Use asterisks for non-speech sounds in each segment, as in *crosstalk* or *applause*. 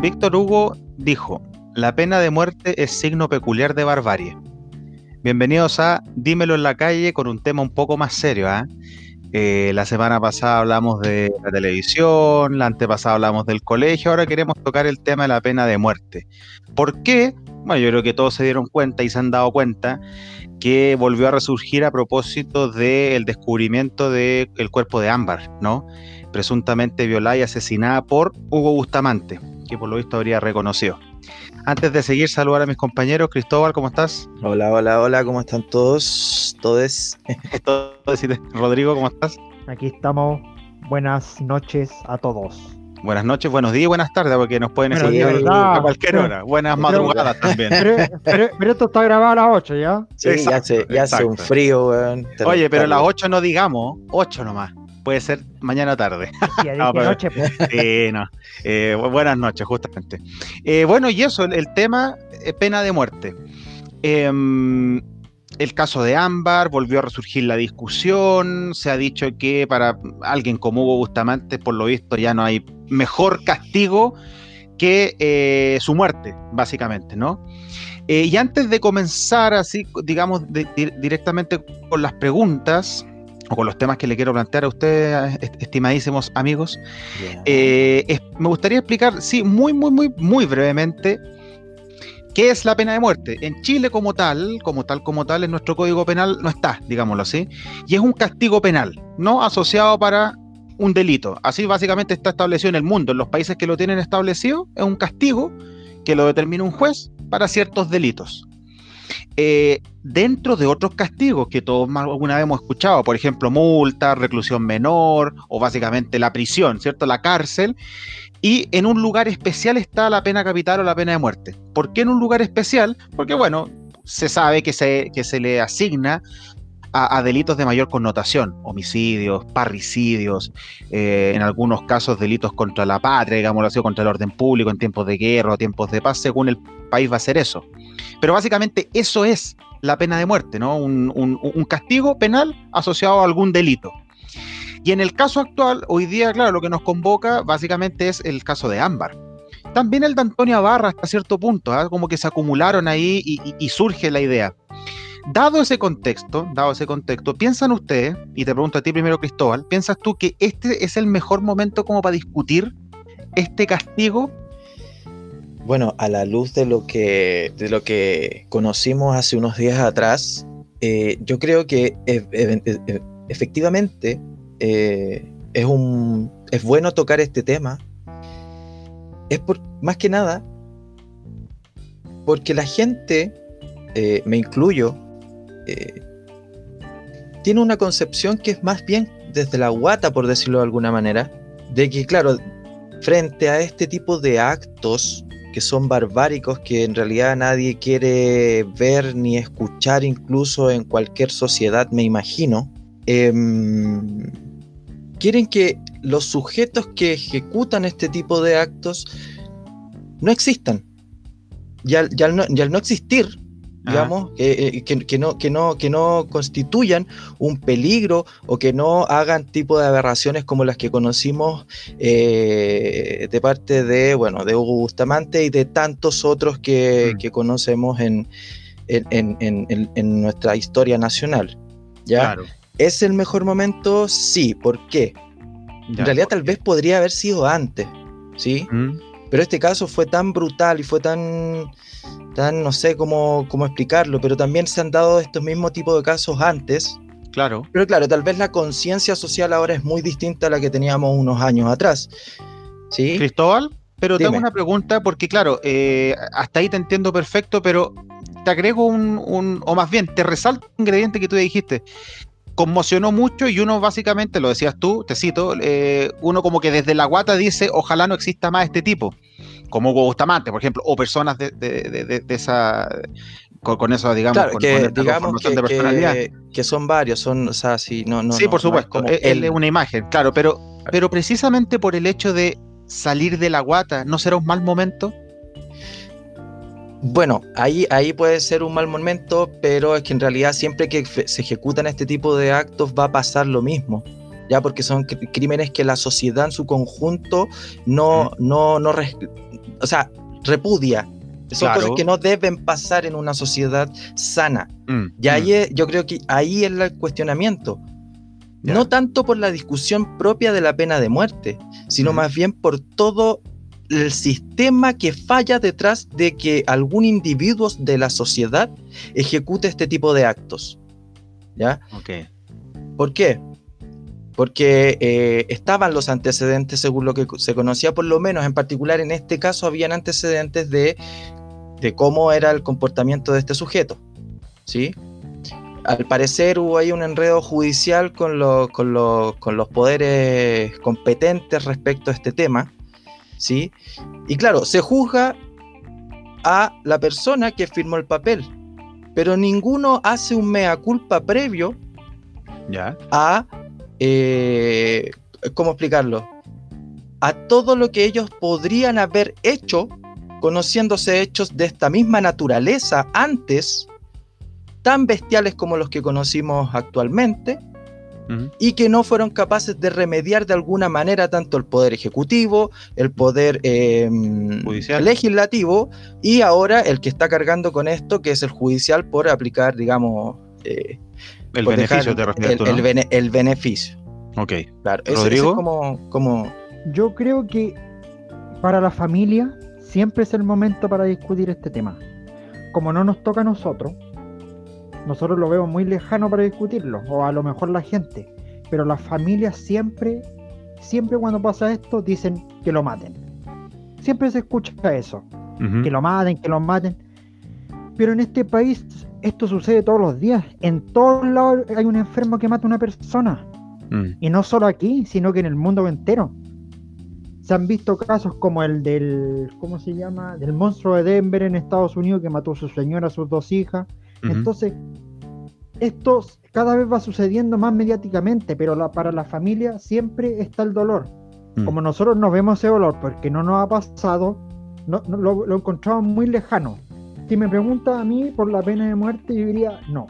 Víctor Hugo dijo, la pena de muerte es signo peculiar de barbarie. Bienvenidos a Dímelo en la calle con un tema un poco más serio. ¿ah? Eh, la semana pasada hablamos de la televisión, la antepasada hablamos del colegio, ahora queremos tocar el tema de la pena de muerte. ¿Por qué? Bueno, yo creo que todos se dieron cuenta y se han dado cuenta que volvió a resurgir a propósito del descubrimiento del cuerpo de Ámbar, ¿no? Presuntamente violada y asesinada por Hugo Bustamante, que por lo visto habría reconocido. Antes de seguir, saludar a mis compañeros. Cristóbal, ¿cómo estás? Hola, hola, hola, ¿cómo están todos? Todes. *laughs* Rodrigo, ¿cómo estás? Aquí estamos. Buenas noches a todos. Buenas noches, buenos días y buenas tardes, porque nos pueden seguir a cualquier hora. Buenas madrugadas también. Pero, esto está grabado a las 8, ¿ya? Sí, ya, hace, un frío, weón. Oye, pero a las 8 no digamos, 8 nomás. Puede ser mañana tarde. Sí, *laughs* no, noche, pues. no. Eh, buenas noches, justamente. Eh, bueno, y eso, el, el tema, eh, pena de muerte. Eh, el caso de Ámbar, volvió a resurgir la discusión, se ha dicho que para alguien como Hugo Bustamante, por lo visto, ya no hay mejor castigo que su muerte, básicamente, ¿no? Y antes de comenzar así, digamos, directamente con las preguntas o con los temas que le quiero plantear a ustedes, estimadísimos amigos, eh, me gustaría explicar, sí, muy, muy, muy, muy brevemente, ¿Qué es la pena de muerte? En Chile como tal, como tal, como tal, en nuestro código penal no está, digámoslo así, y es un castigo penal, no asociado para un delito. Así básicamente está establecido en el mundo. En los países que lo tienen establecido, es un castigo que lo determina un juez para ciertos delitos. Eh, dentro de otros castigos que todos alguna vez hemos escuchado, por ejemplo, multa, reclusión menor o básicamente la prisión, ¿cierto? La cárcel, y en un lugar especial está la pena capital o la pena de muerte. ¿Por qué en un lugar especial? Porque, bueno, se sabe que se, que se le asigna a, delitos de mayor connotación, homicidios, parricidios, eh, en algunos casos delitos contra la patria, digámoslo así, contra el orden público en tiempos de guerra o tiempos de paz, según el país va a ser eso. Pero básicamente eso es la pena de muerte, ¿no? un castigo penal asociado a algún delito. Y en el caso actual, hoy día, claro, lo que nos convoca básicamente es el caso de Ámbar. También el de Antonio Barra hasta cierto punto, ¿ah? como que se acumularon ahí y, surge la idea. Dado ese contexto, dado ese contexto, ¿piensan ustedes, y te pregunto a ti primero Cristóbal, ¿piensas tú que este es el mejor momento como para discutir este castigo? Bueno, a la luz de lo que, de lo que conocimos hace unos días atrás, eh, yo creo que e, e, e, efectivamente eh, es, un, es bueno tocar este tema, es por, más que nada porque la gente, eh, me incluyo, tiene una concepción que es más bien desde la guata, por decirlo de alguna manera, de que, claro, frente a este tipo de actos que son barbáricos, que en realidad nadie quiere ver ni escuchar incluso en cualquier sociedad, me imagino, em, quieren que los sujetos que ejecutan este tipo de actos no existan. Y al, no, existir, digamos, eh, que, no, que, no, que no constituyan un peligro o que no hagan tipo de aberraciones como las que conocimos eh, de parte de, bueno, de Hugo Bustamante y de tantos otros que, mm. conocemos en, en, nuestra historia nacional. ¿ya? Claro. ¿Es el mejor momento? Sí. ¿Por qué? en realidad tal vez podría haber sido antes, ¿sí? Mm. Pero este caso fue tan brutal y fue tan, tan no sé cómo, cómo explicarlo, pero también se han dado estos mismos tipos de casos antes. Claro. Pero claro, tal vez la conciencia social ahora es muy distinta a la que teníamos unos años atrás. ¿Sí? Cristóbal, pero tengo una pregunta porque claro, eh, hasta ahí te entiendo perfecto, pero te agrego un, un, o más bien, te resalto un ingrediente que tú dijiste conmocionó mucho y uno básicamente, lo decías tú, te cito, eh, uno como que desde la guata dice, ojalá no exista más este tipo, como Hugo Bustamante, por ejemplo, o personas de, de, esa... Con, eso, digamos, con, que, digamos que, de personalidad. Que, son varios, son, o sea, sí, no, no Sí, por supuesto, él es una imagen, claro, pero, pero precisamente por el hecho de salir de la guata, ¿no será un mal momento? Bueno, ahí, ahí puede ser un mal momento, pero es que en realidad siempre que se ejecutan este tipo de actos va a pasar lo mismo, ya porque son crímenes que la sociedad en su conjunto no, no, no o sea, repudia. Son cosas que no deben pasar en una sociedad sana. Mm, y ahí mm. yo creo que ahí es el cuestionamiento. No tanto por la discusión propia de la pena de muerte, sino más bien por todo el sistema que falla detrás de que algún individuo de la sociedad ejecute este tipo de actos. ¿Ya? Ok. ¿Por qué? Porque eh, estaban los antecedentes según lo que se conocía, por lo menos en particular en este caso habían antecedentes de, de cómo era el comportamiento de este sujeto. ¿Sí? al parecer hubo ahí un enredo judicial con, con, los poderes competentes respecto a este tema, ¿sí? Y claro, se juzga a la persona que firmó el papel, pero ninguno hace un mea culpa previo ¿Ya? a, eh, ¿cómo explicarlo? A todo lo que ellos podrían haber hecho conociéndose hechos de esta misma naturaleza antes tan bestiales como los que conocimos actualmente y que no fueron capaces de remediar de alguna manera tanto el poder ejecutivo, el poder em, legislativo y ahora el que está cargando con esto, que es el judicial por aplicar, digamos, eh, el beneficio, el, beneficio. Ok. Claro, Rodrigo. como, como... Yo creo que para la familia siempre es el momento para discutir este tema. Como no nos toca a nosotros, nosotros lo vemos muy lejano para discutirlo, o a lo mejor la gente, pero las familias siempre, siempre cuando pasa esto dicen que lo maten. Siempre se escucha eso, que lo maten, que lo maten. Pero en este país esto sucede todos los días. En todos lados hay un enfermo que mata a una persona. Mm. Y no solo aquí, sino que en el mundo entero. Se han visto casos como el del, ¿cómo se llama? Del monstruo de Denver en Estados Unidos que mató a su señora, a sus dos hijas. Entonces, esto cada vez va sucediendo más mediáticamente, pero para la familia siempre está el dolor. Mm. Como nosotros no vemos ese dolor porque no nos ha pasado, no, lo, encontramos muy lejano. Si me pregunta a mí por la pena de muerte, yo diría no.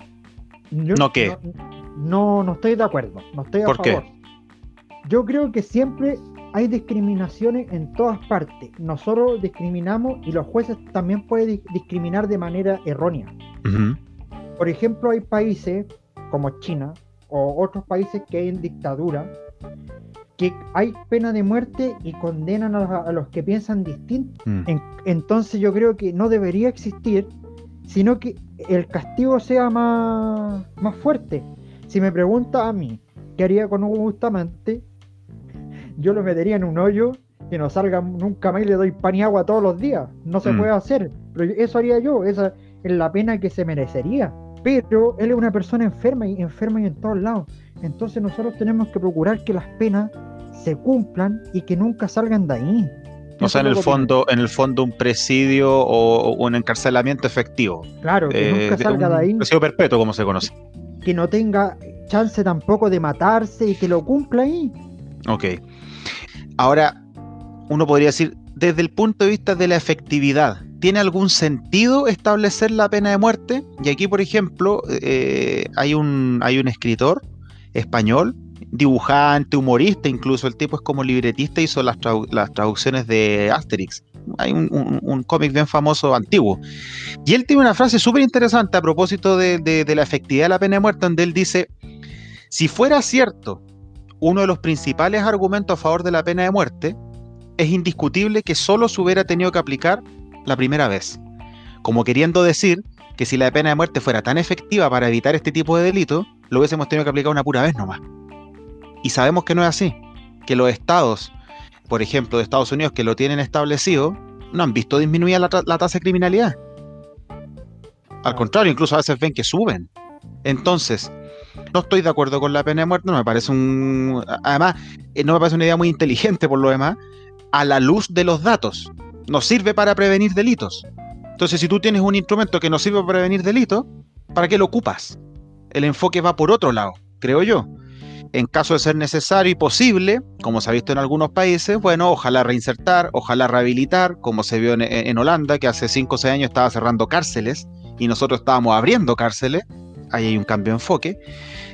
¿No qué? No, no, estoy de acuerdo. No estoy a ¿Por Qué? Yo creo que siempre hay discriminaciones en todas partes. Nosotros discriminamos y los jueces también pueden discriminar de manera errónea. Por ejemplo, hay países como China o otros países que hay en dictadura que hay pena de muerte y condenan a, los que piensan distinto. Mm. entonces yo creo que no debería existir, sino que el castigo sea más, más fuerte. Si me pregunta a mí qué haría con un Bustamante, yo lo metería en un hoyo que no salga nunca más y le doy pan y agua todos los días. No se mm. puede hacer. Pero eso haría yo. Esa la pena que se merecería. Pero él es una persona enferma y enferma y en todos lados. Entonces nosotros tenemos que procurar que las penas se cumplan y que nunca salgan de ahí. O sea, en el fondo, en el fondo un presidio o, un encarcelamiento efectivo. Claro, que nunca salga de ahí. Presidio perpetuo, como se conoce. Que no tenga chance tampoco de matarse y que lo cumpla ahí. Ok. Ahora, uno podría decir, desde el punto de vista de la efectividad, ¿tiene algún sentido establecer la pena de muerte? Y aquí, por ejemplo, eh, hay, un, hay un escritor español, dibujante, humorista, incluso el tipo es como libretista, hizo las, traducciones de Asterix. Hay un, cómic bien famoso antiguo. Y él tiene una frase súper interesante a propósito de la efectividad de la pena de muerte, donde él dice, si fuera cierto uno de los principales argumentos a favor de la pena de muerte, es indiscutible que solo se hubiera tenido que aplicar la primera vez, como queriendo decir que si la pena de muerte fuera tan efectiva para evitar este tipo de delitos, lo hubiésemos tenido que aplicar una pura vez nomás. Y sabemos que no es así, que los estados, por ejemplo, de Estados Unidos que lo tienen establecido, no han visto disminuir la, la tasa de criminalidad. Al contrario, incluso a veces ven que suben. Entonces, no estoy de acuerdo con la pena de muerte, no me parece un... Además, eh, no me parece una idea muy inteligente por lo demás, a la luz de los datos. No sirve para prevenir delitos. Entonces, si tú tienes un instrumento que no sirve para prevenir delitos, ¿para qué lo ocupas? El enfoque va por otro lado, creo yo. En caso de ser necesario y posible, como se ha visto en algunos países, bueno, ojalá reinsertar, ojalá rehabilitar, como se vio en, Holanda, que hace 5 o 6 años estaba cerrando cárceles y nosotros estábamos abriendo cárceles ahí hay un cambio de enfoque.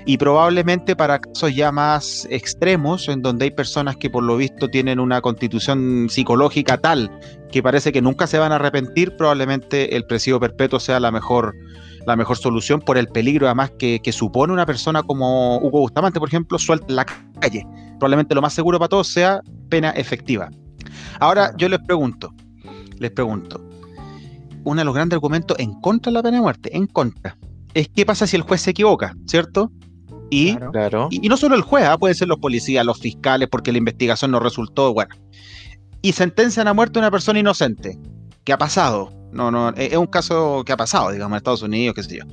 Y probablemente para casos ya más extremos, en donde hay personas que por lo visto tienen una constitución psicológica tal que parece que nunca se van a arrepentir, probablemente el presidio perpetuo sea la mejor, la mejor solución por el peligro además que, supone una persona como Hugo Bustamante, por ejemplo, suelta en la calle. Probablemente lo más seguro para todos sea pena efectiva. Ahora yo les pregunto, les pregunto, uno de los grandes argumentos en contra de la pena de muerte, en contra, es qué pasa si el juez se equivoca, ¿cierto? Y, y, no solo el juez, ¿ah? pueden ser los policías, los fiscales, porque la investigación no resultó, bueno. Y sentencian a muerte a una persona inocente. ¿Qué ha pasado? No, no, e, es un caso que ha pasado, digamos, en Estados Unidos, qué sé yo.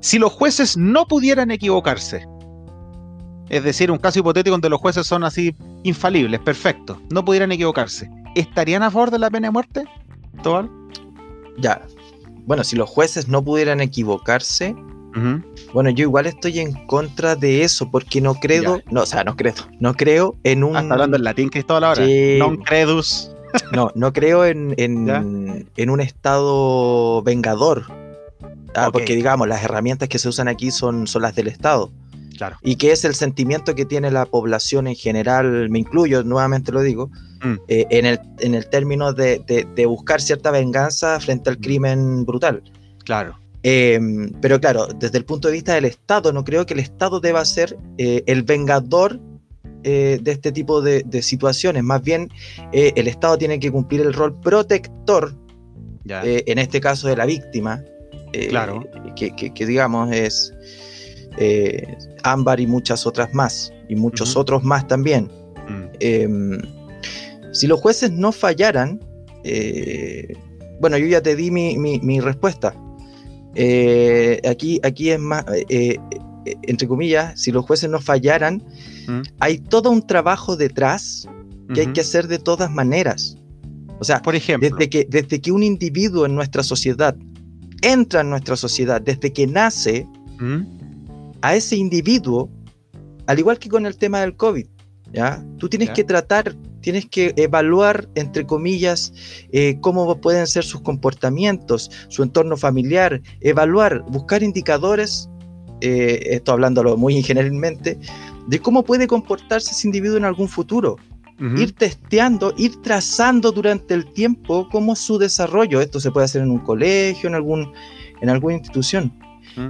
Si los jueces no pudieran equivocarse, es decir, un caso hipotético donde los jueces son así infalibles, perfectos, no pudieran equivocarse, ¿estarían a favor de la pena de muerte? ¿Tobal? Ya. Bueno, si los jueces no pudieran equivocarse, bueno, yo igual estoy en contra de eso, porque no creo, no, o sea, no creo, no creo en un... Ah, hablando en latín, Cristóbal, ahora. Non credus. *laughs* No, no creo en, en, un estado vengador. Ah, porque digamos, las herramientas que se usan aquí son, son las del Estado. Claro. Y que es el sentimiento que tiene la población en general, me incluyo, nuevamente lo digo, mm. eh, en, el, en el término de, de, buscar cierta venganza frente al mm. crimen brutal. Claro. Em, pero claro, desde el punto de vista del Estado, no creo que el Estado deba ser eh, el vengador eh, de este tipo de, situaciones. Más bien, eh, el Estado tiene que cumplir el rol protector, en este caso de la víctima, claro. que, digamos es Ámbar y muchas otras más, y muchos otros más también. Mm. Em, si los jueces no fallaran, bueno, yo ya te di mi respuesta. Eh, aquí, aquí es más, eh, eh, entre comillas, si los jueces no fallaran, mm. hay todo un trabajo detrás que hay que hacer de todas maneras. O sea, por ejemplo, desde que, desde que un individuo en nuestra sociedad entra en nuestra sociedad, desde que nace, mm. A ese individuo, al igual que con el tema del COVID, ¿ya? Tú tienes que tratar tienes que evaluar, entre comillas, eh, cómo pueden ser sus comportamientos, su entorno familiar, evaluar, buscar indicadores, eh, esto hablándolo muy generalmente, de cómo puede comportarse ese individuo en algún futuro. Ir testeando, ir trazando durante el tiempo cómo su desarrollo, esto se puede hacer en un colegio, en, algún, en alguna institución.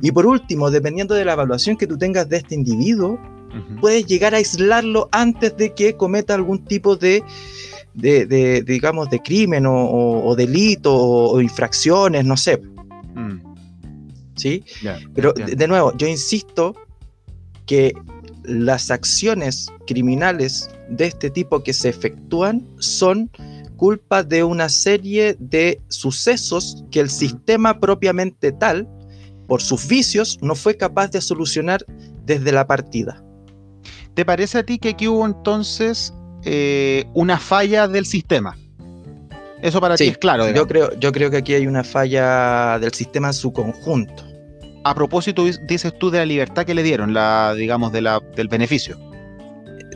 Y por último, dependiendo de la evaluación que tú tengas de este individuo, puedes llegar a aislarlo antes de que cometa algún tipo de, de, digamos, de crimen o, delito o, infracciones, no sé. Mm. ¿Sí? Pero de nuevo, yo insisto que las acciones criminales de este tipo que se efectúan son culpa de una serie de sucesos que el sistema propiamente tal, por sus vicios, no fue capaz de solucionar desde la partida. ¿Te parece a ti que aquí hubo entonces eh, una falla del sistema? Eso para ti es claro. Yo creo, yo creo que aquí hay una falla del sistema en su conjunto. A propósito, dices tú de la libertad que le dieron, la, digamos, de la, del beneficio.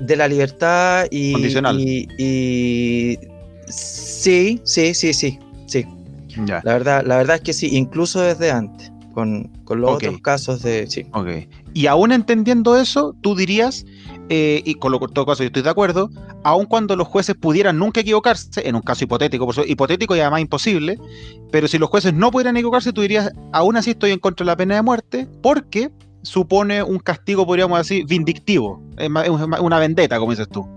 De la libertad y. Condicional. Y, sí, sí, sí, sí. sí. La, verdad, la verdad es que sí, incluso desde antes, con, los otros casos de. Sí. Ok. Y aún entendiendo eso, tú dirías eh, y con lo todo caso yo estoy de acuerdo, aun cuando los jueces pudieran nunca equivocarse, en un caso hipotético, por eso, hipotético y además imposible, pero si los jueces no pudieran equivocarse, tú dirías, aún así estoy en contra de la pena de muerte, porque supone un castigo, podríamos decir, vindictivo, es una vendetta, como dices tú.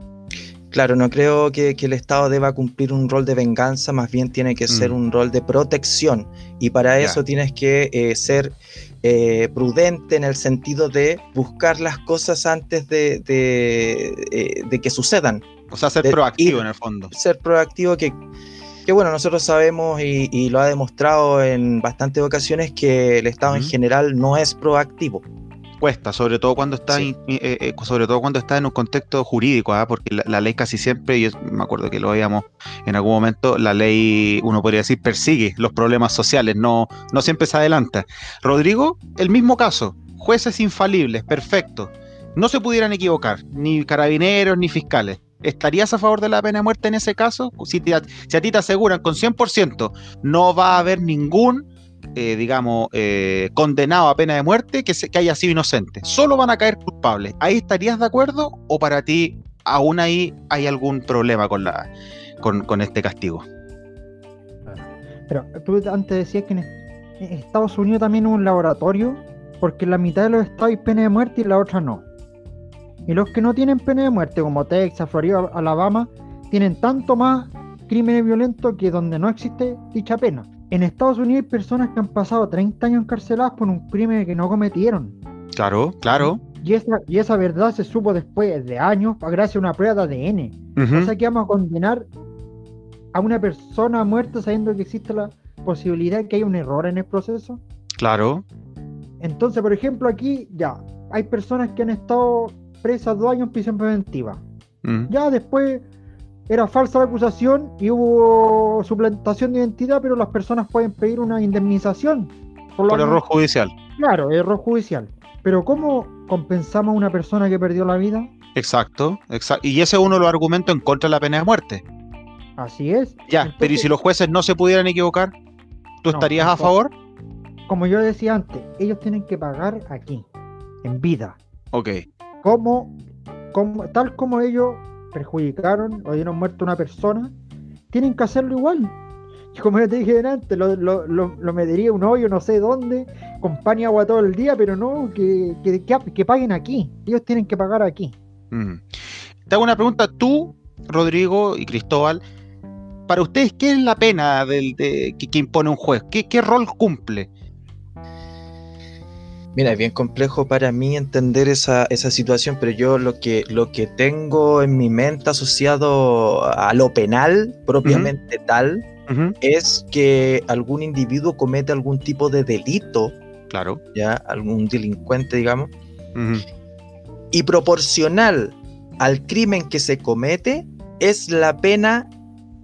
Claro, no creo que, el Estado deba cumplir un rol de venganza, más bien tiene que ser mm. un rol de protección. Y para eso tienes que eh, ser eh, prudente en el sentido de buscar las cosas antes de, eh, que sucedan. O sea, ser proactivo en el fondo. Ser proactivo que, que bueno, nosotros sabemos y, lo ha demostrado en bastantes ocasiones que el Estado en general no es proactivo cuesta, sobre todo cuando está eh, eh, sobre todo cuando está en un contexto jurídico, ¿ah? porque la, ley casi siempre, y me acuerdo que lo veíamos en algún momento, la ley, uno podría decir, persigue los problemas sociales, no, no siempre se adelanta. Rodrigo, el mismo caso, jueces infalibles, perfecto, no se pudieran equivocar, ni carabineros ni fiscales. ¿Estarías a favor de la pena de muerte en ese caso? Si, si a ti te aseguran con 100%, no va a haber ningún eh, digamos, eh, condenado a pena de muerte que, que haya sido inocente. Solo van a caer culpables. ¿Ahí estarías de acuerdo o para ti aún ahí hay algún problema con, la, con, este castigo? Pero tú antes decías que en Estados Unidos también es un laboratorio porque en la mitad de los estados hay pena de muerte y la otra no. Y los que no tienen pena de muerte, como Texas, Florida, Alabama, tienen tanto más crímenes violentos que donde no existe dicha pena. En Estados Unidos hay personas que han pasado 30 años encarceladas por un crimen que no cometieron. Claro, claro. Y esa, y esa verdad se supo después de años gracias a una prueba de ADN. O sea que vamos a condenar a una persona muerta sabiendo que existe la posibilidad de que haya un error en el proceso. Claro. Entonces, por ejemplo, aquí ya hay personas que han estado presas dos años en prisión preventiva. Mm. Ya después era falsa la acusación y hubo suplantación de identidad, pero las personas pueden pedir una indemnización. Por, error judicial. Claro, error judicial. Pero ¿cómo compensamos a una persona que perdió la vida? Exacto, exacto. Y ese es uno de los argumentos en contra de la pena de muerte. Así es. Ya, pero ¿y si los jueces no se pudieran equivocar? ¿Tú estarías a favor? Como yo decía antes, ellos tienen que pagar aquí, en vida. Ok. Como, como, tal como ellos perjudicaron o dieron muerte a una persona, tienen que hacerlo igual. Y *laughs* como ya te dije antes, lo, lo, lo, metería un hoyo no sé dónde, con pan y agua todo el día, pero no, que, que, paguen aquí. Ellos tienen que pagar aquí. Mm. Te hago una pregunta, tú, Rodrigo y Cristóbal, para ustedes, ¿qué es la pena del, de, que, impone un juez? ¿Qué, ¿Qué rol cumple? Mira, es bien complejo para mí entender esa, situación, pero yo lo que, lo que tengo en mi mente asociado a lo penal, propiamente tal, es que algún individuo comete algún tipo de delito. Claro. Ya, algún delincuente, digamos. Y proporcional al crimen que se comete es la pena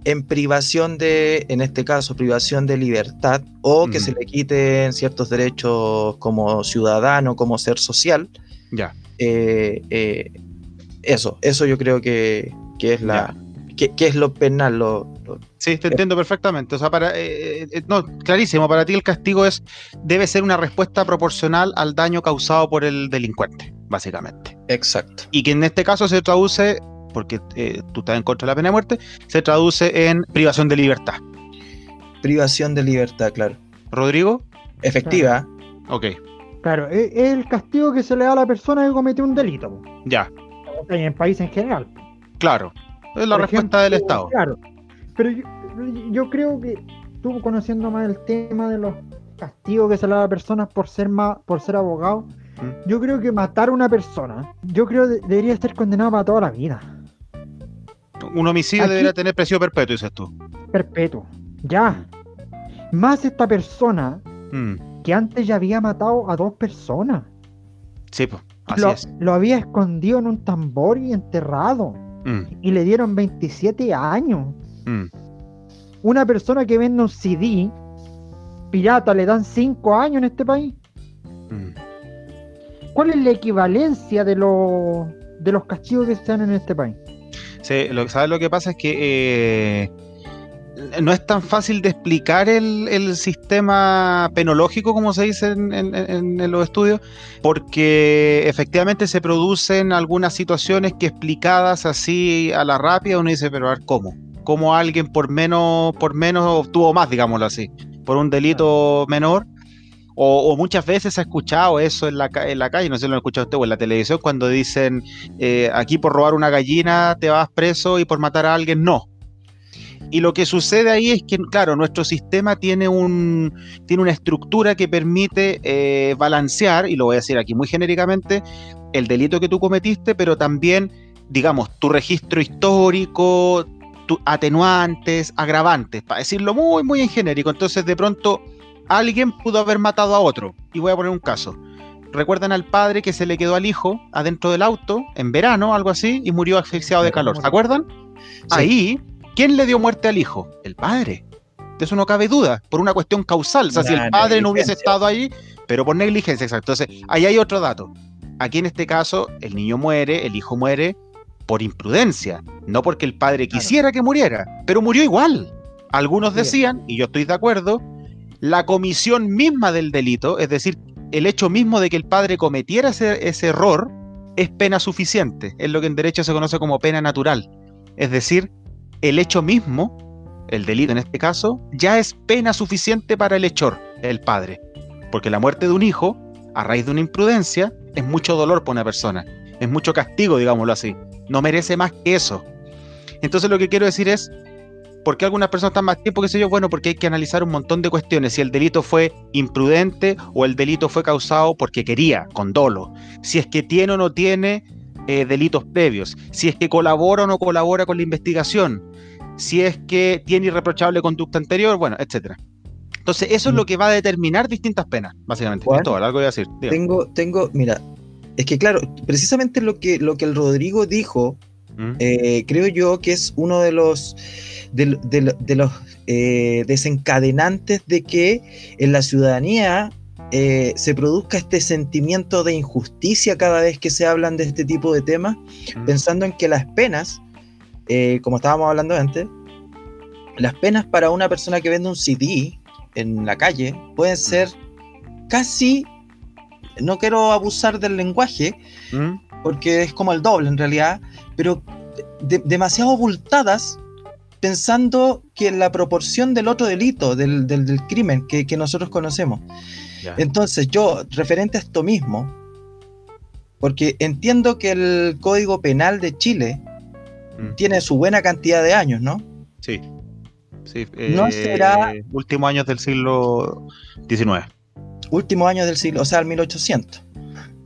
en privación de, en este caso, privación de libertad o que se le quiten ciertos derechos como ciudadano, como ser social. Ya. Eh, eh, eso, eso yo creo que, es la... Que, es lo penal. Lo, sí, te entiendo perfectamente. O sea, para, eh, no, clarísimo, para ti el castigo es debe ser una respuesta proporcional al daño causado por el delincuente, básicamente. Exacto. Y que en este caso se traduce porque eh, tú estás en contra de la pena de muerte, se traduce en privación de libertad. Privación de libertad, claro. ¿Rodrigo? Efectiva. Ok. Claro, es, el castigo que se le da a la persona que cometió un delito. Ya. En el país en general. Claro. Es la respuesta del Estado. Claro. Pero yo, creo que tú conociendo más el tema de los castigos que se le da a personas por ser más, por ser abogado, mm. yo creo que matar a una persona, yo creo que debería ser condenado para toda la vida. Un homicidio debería tener presión perpetuo, dices tú. Perpetuo. Ya. Más esta persona mm. que antes ya había matado a dos personas. Sí, pues. Así lo, es. lo había escondido en un tambor y enterrado. Mm. Y le dieron 27 años. Mm. Una persona que vende un CD pirata le dan 5 años en este país. ¿Cuál es la equivalencia de, los de los castigos que se dan en este país? Lo, ¿Sabes lo que pasa? Es que eh, no es tan fácil de explicar el, sistema penológico, como se dice en, los estudios, porque efectivamente se producen algunas situaciones que explicadas así a la rápida uno dice, pero a ver, ¿cómo? ¿Cómo alguien por menos, por menos obtuvo más, digámoslo así, por un delito menor? O, muchas veces se ha escuchado eso en la, calle, no sé si lo han escuchado usted o en la televisión, cuando dicen eh, aquí por robar una gallina te vas preso y por matar a alguien no. Y lo que sucede ahí es que, claro, nuestro sistema tiene, un, tiene una estructura que permite eh, balancear, y lo voy a decir aquí muy genéricamente, el delito que tú cometiste, pero también, digamos, tu registro histórico, tu atenuantes, agravantes, para decirlo muy, muy en genérico. Entonces, de pronto alguien pudo haber matado a otro. Y voy a poner un caso. Recuerdan al padre que se le quedó al hijo adentro del auto en verano, algo así, y murió asfixiado de calor. ¿Se acuerdan? Ahí, ¿quién le dio muerte al hijo? El padre. De eso no cabe duda, por una cuestión causal. O sea, si el padre no hubiese estado ahí, pero por negligencia, exacto. Entonces, ahí hay otro dato. Aquí en este caso, el niño muere, el hijo muere por imprudencia, no porque el padre quisiera que muriera, pero murió igual. Algunos decían, y yo estoy de acuerdo, la comisión misma del delito, es decir, el hecho mismo de que el padre cometiera ese, error, es pena suficiente. Es lo que en derecho se conoce como pena natural. Es decir, el hecho mismo, el delito en este caso, ya es pena suficiente para el hechor, el padre. Porque la muerte de un hijo, a raíz de una imprudencia, es mucho dolor para una persona. Es mucho castigo, digámoslo así. No merece más que eso. Entonces lo que quiero decir es, ¿Por qué algunas personas están más tiempo, que sé yo? Bueno, porque hay que analizar un montón de cuestiones. Si el delito fue imprudente o el delito fue causado porque quería, con dolo. Si es que tiene o no tiene eh, delitos previos. Si es que colabora o no colabora con la investigación. Si es que tiene irreprochable conducta anterior, bueno, etcétera. Entonces, eso es lo que va a determinar distintas penas, básicamente. algo voy a decir. Tengo, tengo, mira, es que claro, precisamente lo que, lo que el Rodrigo dijo, ¿Mm? eh, creo yo que es uno de los de, los eh, desencadenantes de que en la ciudadanía eh, se produzca este sentimiento de injusticia cada vez que se hablan de este tipo de temas, pensando en que las penas, como estábamos hablando antes, las penas para una persona que vende un CD en la calle pueden ser casi, no quiero abusar del lenguaje, porque es como el doble en realidad, pero demasiado abultadas pensando que la proporción del otro delito, del, crimen que, nosotros conocemos. Entonces, yo, referente a esto mismo, porque entiendo que el Código Penal de Chile mm. tiene su buena cantidad de años, ¿no? Sí. sí no eh, será. Últimos años del siglo XIX. Últimos años del siglo, o sea, el 1800.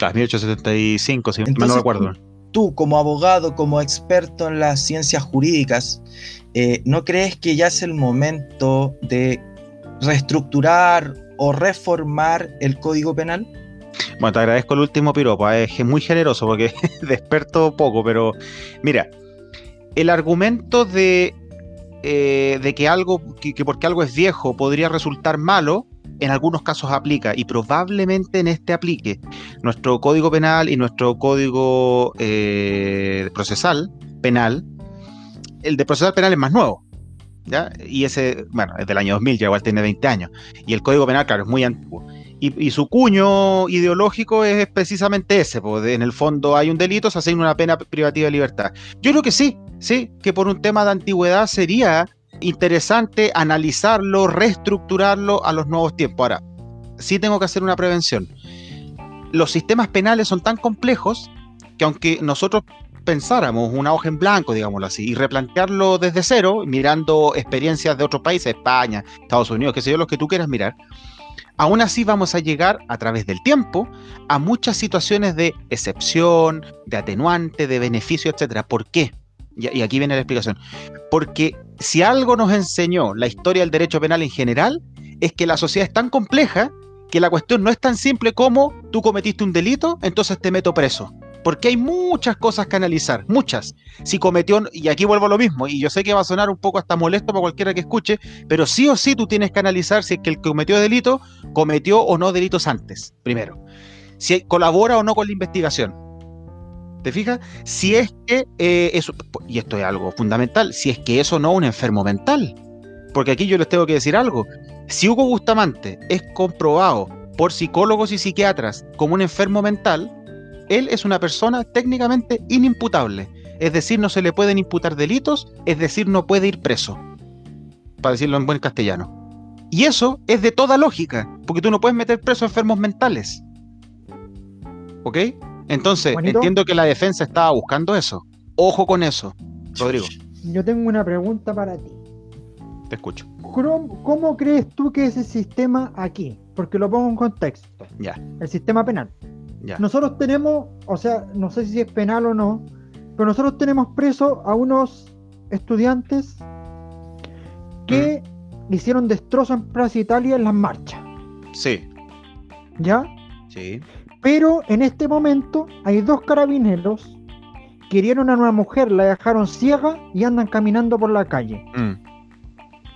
Claro, 1875, si no recuerdo. Tú, como abogado, como experto en las ciencias jurídicas, eh, ¿no crees que ya es el momento de reestructurar o reformar el Código Penal? Bueno, te agradezco el último piropo, eh, es muy generoso porque *laughs* de experto poco, pero mira, el argumento de, eh, de que algo, que, porque algo es viejo podría resultar malo, en algunos casos aplica y probablemente en este aplique. Nuestro código penal y nuestro código procesal penal el de procesal penal es más nuevo. ¿ya? Y ese, bueno, es del año 2000, ya igual tiene 20 años. Y el Código Penal, claro, es muy antiguo. Y, su cuño ideológico es precisamente ese, pues en el fondo hay un delito, se asigna una pena privativa de libertad. Yo creo que sí, sí, que por un tema de antigüedad sería interesante analizarlo, reestructurarlo a los nuevos tiempos. Ahora, sí tengo que hacer una prevención. Los sistemas penales son tan complejos que aunque nosotros pensáramos una hoja en blanco, digámoslo así, y replantearlo desde cero, mirando experiencias de otros países, España, Estados Unidos, qué sé yo, los que tú quieras mirar, aún así vamos a llegar a través del tiempo a muchas situaciones de excepción, de atenuante, de beneficio, etcétera. ¿Por qué? Y, aquí viene la explicación. Porque si algo nos enseñó la historia del derecho penal en general, es que la sociedad es tan compleja que la cuestión no es tan simple como tú cometiste un delito, entonces te meto preso porque hay muchas cosas que analizar, muchas. Si cometió, y aquí vuelvo a lo mismo, y yo sé que va a sonar un poco hasta molesto para cualquiera que escuche, pero sí o sí tú tienes que analizar si es que el que cometió delito cometió o no delitos antes, primero. Si colabora o no con la investigación. ¿Te fijas? Si es que eh, eso, y esto es algo fundamental, si es que eso no es un enfermo mental. Porque aquí yo les tengo que decir algo. Si Hugo Bustamante es comprobado por psicólogos y psiquiatras como un enfermo mental, él es una persona técnicamente inimputable. Es decir, no se le pueden imputar delitos, es decir, no puede ir preso. Para decirlo en buen castellano. Y eso es de toda lógica, porque tú no puedes meter preso a enfermos mentales. ¿Ok? Entonces, entiendo que la defensa estaba buscando eso. Ojo con eso, Rodrigo. Yo tengo una pregunta para ti. Te escucho. ¿Cómo, crees tú que es el sistema aquí? Porque lo pongo en contexto. Ya. El sistema penal. Nosotros tenemos, o sea, no sé si es penal o no, pero nosotros tenemos presos a unos estudiantes que mm. hicieron destrozos en Plaza Italia en las marchas. Sí. ¿Ya? Sí. Pero en este momento hay dos carabineros que hirieron a una mujer, la dejaron ciega y andan caminando por la calle. Mm.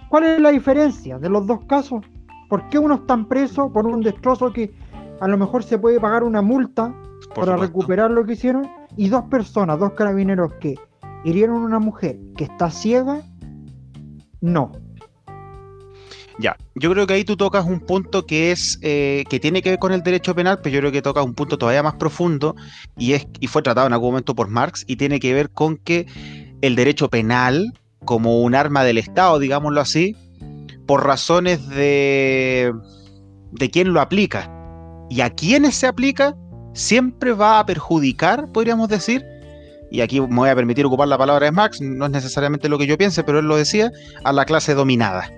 ¿Cuál es la diferencia de los dos casos? ¿Por qué uno está preso por un destrozo que a lo mejor se puede pagar una multa para recuperar lo que hicieron. Y dos personas, dos carabineros que hirieron a una mujer que está ciega, no. Ya, yo creo que ahí tú tocas un punto que es eh, que tiene que ver con el derecho penal, pero yo creo que tocas un punto todavía más profundo y es y fue tratado en algún momento por Marx y tiene que ver con que el derecho penal como un arma del Estado, digámoslo así, por razones de de quién lo aplica y a quiénes se aplica, siempre va a perjudicar, podríamos decir, y aquí me voy a permitir ocupar la palabra de Marx, no es necesariamente lo que yo piense, pero él lo decía, a la clase dominada.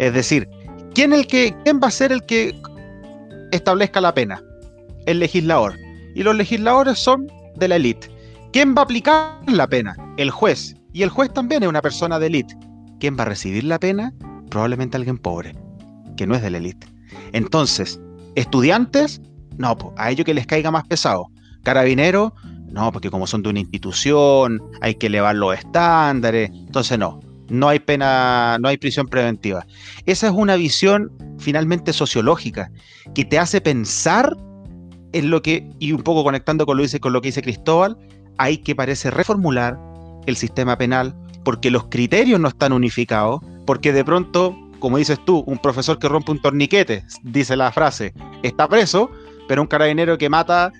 Es decir, ¿quién, el que, ¿quién va a ser el que establezca la pena? El legislador. Y los legisladores son de la élite. ¿Quién va a aplicar la pena? El juez. Y el juez también es una persona de élite. ¿Quién va a recibir la pena? Probablemente alguien pobre, que no es de la élite. Entonces, estudiantes, no, a ellos que les caiga más pesado. Carabineros, no, porque como son de una institución, hay que elevar los estándares. Entonces, no no hay pena, no hay prisión preventiva. Esa es una visión finalmente sociológica que te hace pensar en lo que, y un poco conectando con lo, que dice Cristóbal, hay que parece reformular el sistema penal porque los criterios no están unificados, porque de pronto, como dices tú, un profesor que rompe un torniquete, dice la frase, está preso, pero un carabinero que mata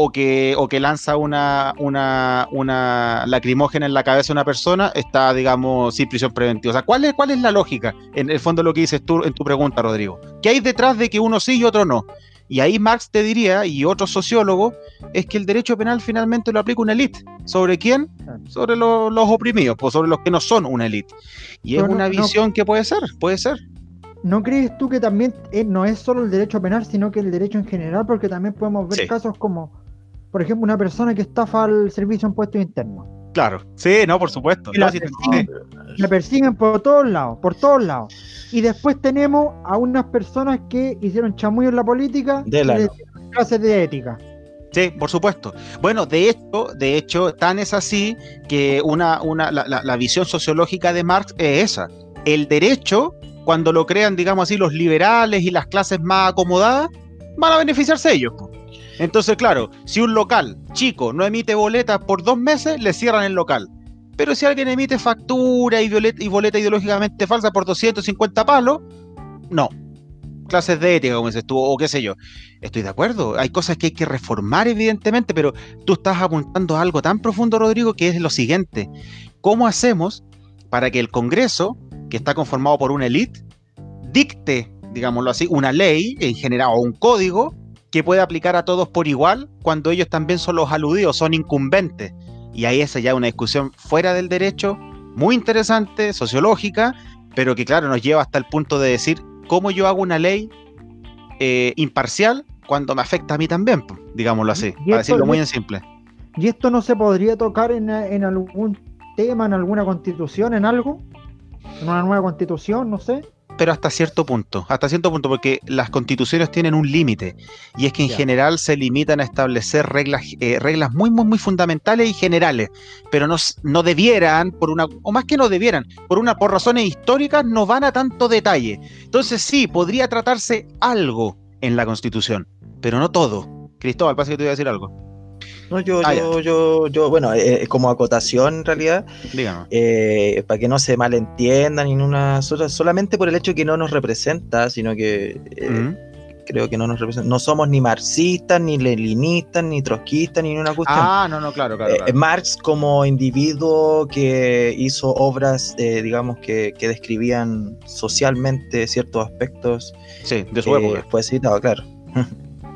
o que, o que lanza una, una, una lacrimógena en la cabeza de una persona, está, digamos, sin prisión preventiva. O sea, ¿cuál es, ¿cuál es la lógica? En el fondo lo que dices tú en tu pregunta, Rodrigo. ¿Qué hay detrás de que uno sí y otro no? Y ahí Marx te diría, y otro sociólogo, es que el derecho penal finalmente lo aplica una élite. ¿Sobre quién? Sobre los oprimidos, pues sobre los que no son una élite. Y es una visión que puede ser, puede ser. ¿No crees tú que también eh, no es solo el derecho penal, sino que el derecho en general? Porque también podemos ver casos como por ejemplo, una persona que estafa al servicio de impuestos internos. Claro, sí, no, por supuesto. la, persiguen, por todos lados, por todos lados. Y después tenemos a unas personas que hicieron chamullo en la política de la clases de ética. Sí, por supuesto. Bueno, de hecho, de hecho, tan es así que una, una, la, la, visión sociológica de Marx es esa. El derecho, cuando lo crean, digamos así, los liberales y las clases más acomodadas, van a beneficiarse ellos. Entonces, claro, si un local chico no emite boletas por dos meses, le cierran el local. Pero si alguien emite factura y, boleta, ideológicamente falsa por 250 palos, no. Clases de ética, como dices tú, o qué sé yo. Estoy de acuerdo. Hay cosas que hay que reformar, evidentemente, pero tú estás apuntando a algo tan profundo, Rodrigo, que es lo siguiente. ¿Cómo hacemos para que el Congreso, que está conformado por una élite, dicte, digámoslo así, una ley en general o un código que puede aplicar a todos por igual cuando ellos también son los aludidos, son incumbentes. Y ahí esa ya una discusión fuera del derecho, muy interesante, sociológica, pero que claro, nos lleva hasta el punto de decir cómo yo hago una ley eh, imparcial cuando me afecta a mí también, digámoslo así, para decirlo muy en simple. ¿Y esto no se podría tocar en, en algún tema, en alguna constitución, en algo? ¿En una nueva constitución? No sé pero hasta cierto punto, hasta cierto punto, porque las constituciones tienen un límite, y es que en general se limitan a establecer reglas, eh, reglas muy, muy, muy fundamentales y generales, pero no, no debieran, por una, o más que no debieran, por una, por razones históricas, no van a tanto detalle. Entonces sí, podría tratarse algo en la constitución, pero no todo. Cristóbal, parece que te voy a decir algo. No, yo, ah, yo, yo, yo, bueno, eh, como acotación en realidad, eh, para que no se malentiendan ni una solamente por el hecho que no nos representa, sino que eh, creo que no nos representa. No somos ni marxistas, ni leninistas, ni trotskistas, ni una cuestión. Ah, no, no, claro, claro. Marx como individuo que hizo obras, digamos, que, que, describían socialmente ciertos aspectos. Sí, de su época. Fue citado, claro.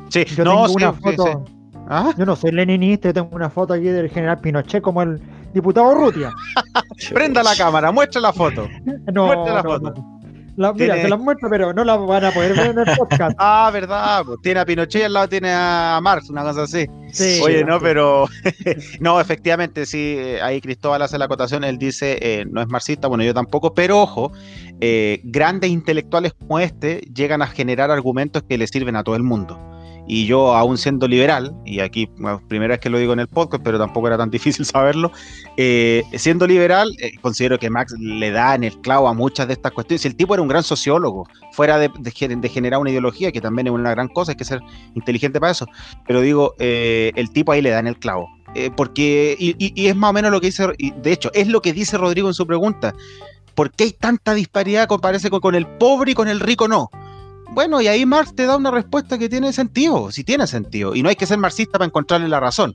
Sí, yo no, tengo una foto. ¿Ah? Yo no soy leninista, yo tengo una foto aquí del general Pinochet como el diputado Rutia. *laughs* Prenda la cámara, muestra la foto. No, muestra la foto. mira, te la muestro, pero no la van a poder ver en el podcast. *laughs* ah, verdad. Pues, tiene a Pinochet y al lado tiene a Marx, una cosa así. Sí, Oye, no, pero. *laughs* no, efectivamente, sí. Ahí Cristóbal hace la acotación. Él dice, eh, no es marxista, bueno, yo tampoco, pero ojo, eh, grandes intelectuales como este llegan a generar argumentos que le sirven a todo el mundo y yo aún siendo liberal, y aquí primera vez que lo digo en el podcast, pero tampoco era tan *laughs* difícil saberlo, eh, siendo liberal, eh, considero que Max le da en el clavo a muchas de estas cuestiones. El tipo era un gran sociólogo, fuera de, generar una ideología, que también es una gran cosa, hay que ser inteligente para eso, pero digo, eh, el tipo ahí le da en el clavo. porque, y, y, es más o menos lo que dice, de hecho, es lo que dice Rodrigo en su pregunta ¿Por qué hay tanta disparidad con el pobre y con el rico no? Bueno, y ahí Marx te da una respuesta que tiene sentido, si tiene sentido. Y no hay que ser marxista para encontrarle la razón,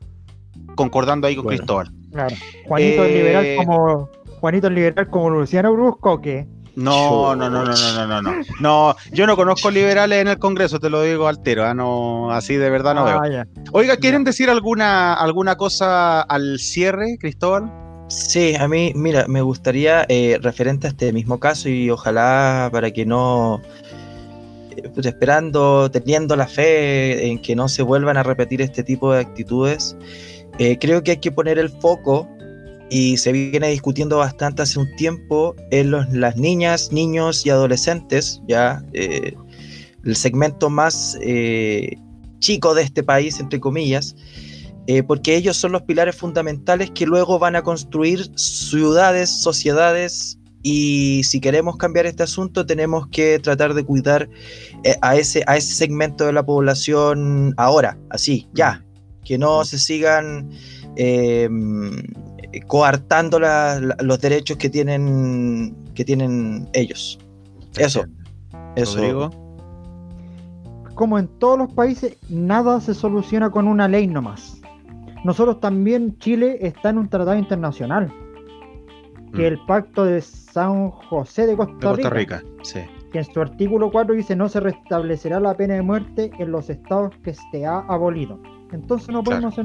concordando ahí con Cristóbal. Claro. Juanito es liberal eh, como Juanito liberal como Luciano Brusco, que no, no, no, no, no, no, no, no. yo no conozco liberales en el Congreso, te lo digo altero, ¿ah? no, así de verdad no veo. Ah, Oiga, ¿quieren decir alguna, alguna cosa al cierre, Cristóbal? Sí, a mí, mira, me gustaría, eh, referente a este mismo caso y ojalá para que no, eh, pues, esperando, teniendo la fe en que no se vuelvan a repetir este tipo de actitudes, eh, creo que hay que poner el foco y se viene discutiendo bastante hace un tiempo en las niñas, niños y adolescentes, ya eh, el segmento más eh, chico de este país, entre comillas, porque ellos son los pilares fundamentales que luego van a construir ciudades, sociedades, y si queremos cambiar este asunto tenemos que tratar de cuidar a, ese, a ese segmento de la población ahora, así, ya, que no se sigan eh, coartando los derechos que tienen, que tienen ellos. Eso. Eso. Como en todos los países, nada se soluciona con una ley nomás. Nosotros también, Chile está en un tratado internacional, que mm. el Pacto de San José de Costa, Rica, que en su artículo 4 dice no se restablecerá la pena de muerte en los estados que se ha abolido. Entonces no podemos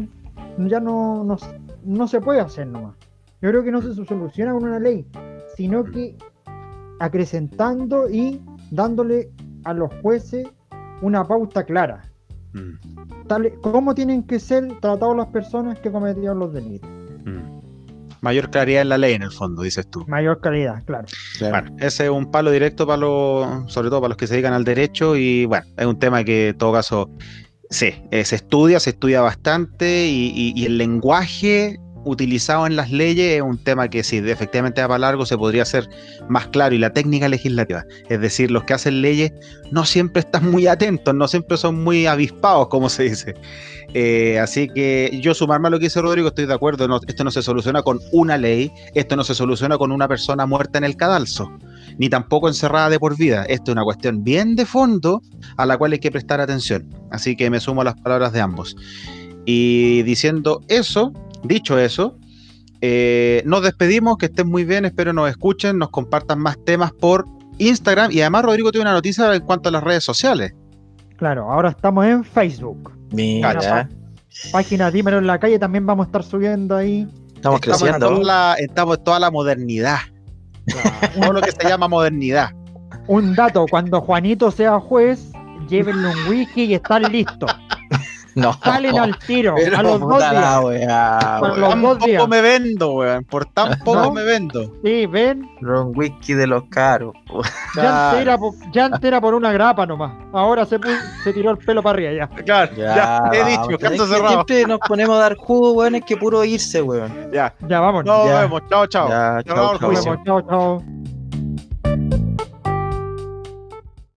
ya no, no, no se puede hacer nomás. Yo creo que no se soluciona con una ley, sino que acrecentando y dándole a los jueces una pauta clara. Mm. Tal, ¿Cómo tienen que ser tratados las personas que cometieron los delitos? Mayor claridad en la ley, en el fondo, dices tú. Mayor claridad, claro. Bueno, ese es un palo directo para los, sobre todo para los que se dedican al derecho, y bueno, es un tema que en todo caso Sí, eh, se estudia, se estudia bastante y, el lenguaje utilizado en las leyes es un tema que si efectivamente va para largo se podría hacer más claro y la técnica legislativa, es decir, los que hacen leyes no siempre están muy atentos, no siempre son muy avispados, como se dice. Eh, así que yo sumarme a lo que dice Rodrigo, estoy de acuerdo, esto no se soluciona con una ley, esto no se soluciona con una persona muerta en el cadalso ni tampoco encerrada de por vida. Esto es una cuestión bien de fondo a la cual hay que prestar atención. Así que me sumo a las palabras de ambos. Y diciendo eso, dicho eso, eh, nos despedimos, que estén muy bien, espero nos escuchen, nos compartan más temas por Instagram y además Rodrigo tiene una noticia en cuanto a las redes sociales. Claro, ahora estamos en Facebook. Mira. Página Dímelo en la calle también vamos a estar subiendo ahí. Estamos, creciendo. estamos en toda la modernidad. Todo lo que se llama modernidad. Un dato, cuando Juanito sea juez, llévenle un wiki y están listos. No. Salen al tiro. *laughs* a los dos días. por tan poco me vendo, weón. Por tan *laughs* poco me vendo. Sí, ven. Ron whisky de los caros. Ya entera, ya entera por una grapa nomás. Ahora se, se tiró el pelo para arriba ya. *laughs* Claro, ya, he dicho, caso cerrado. Siempre nos ponemos a dar jugo, weón, es que puro irse, weón. Ya. Ya, vamos. Nos vemos. Chao, chao. chao, chao. chao, chao.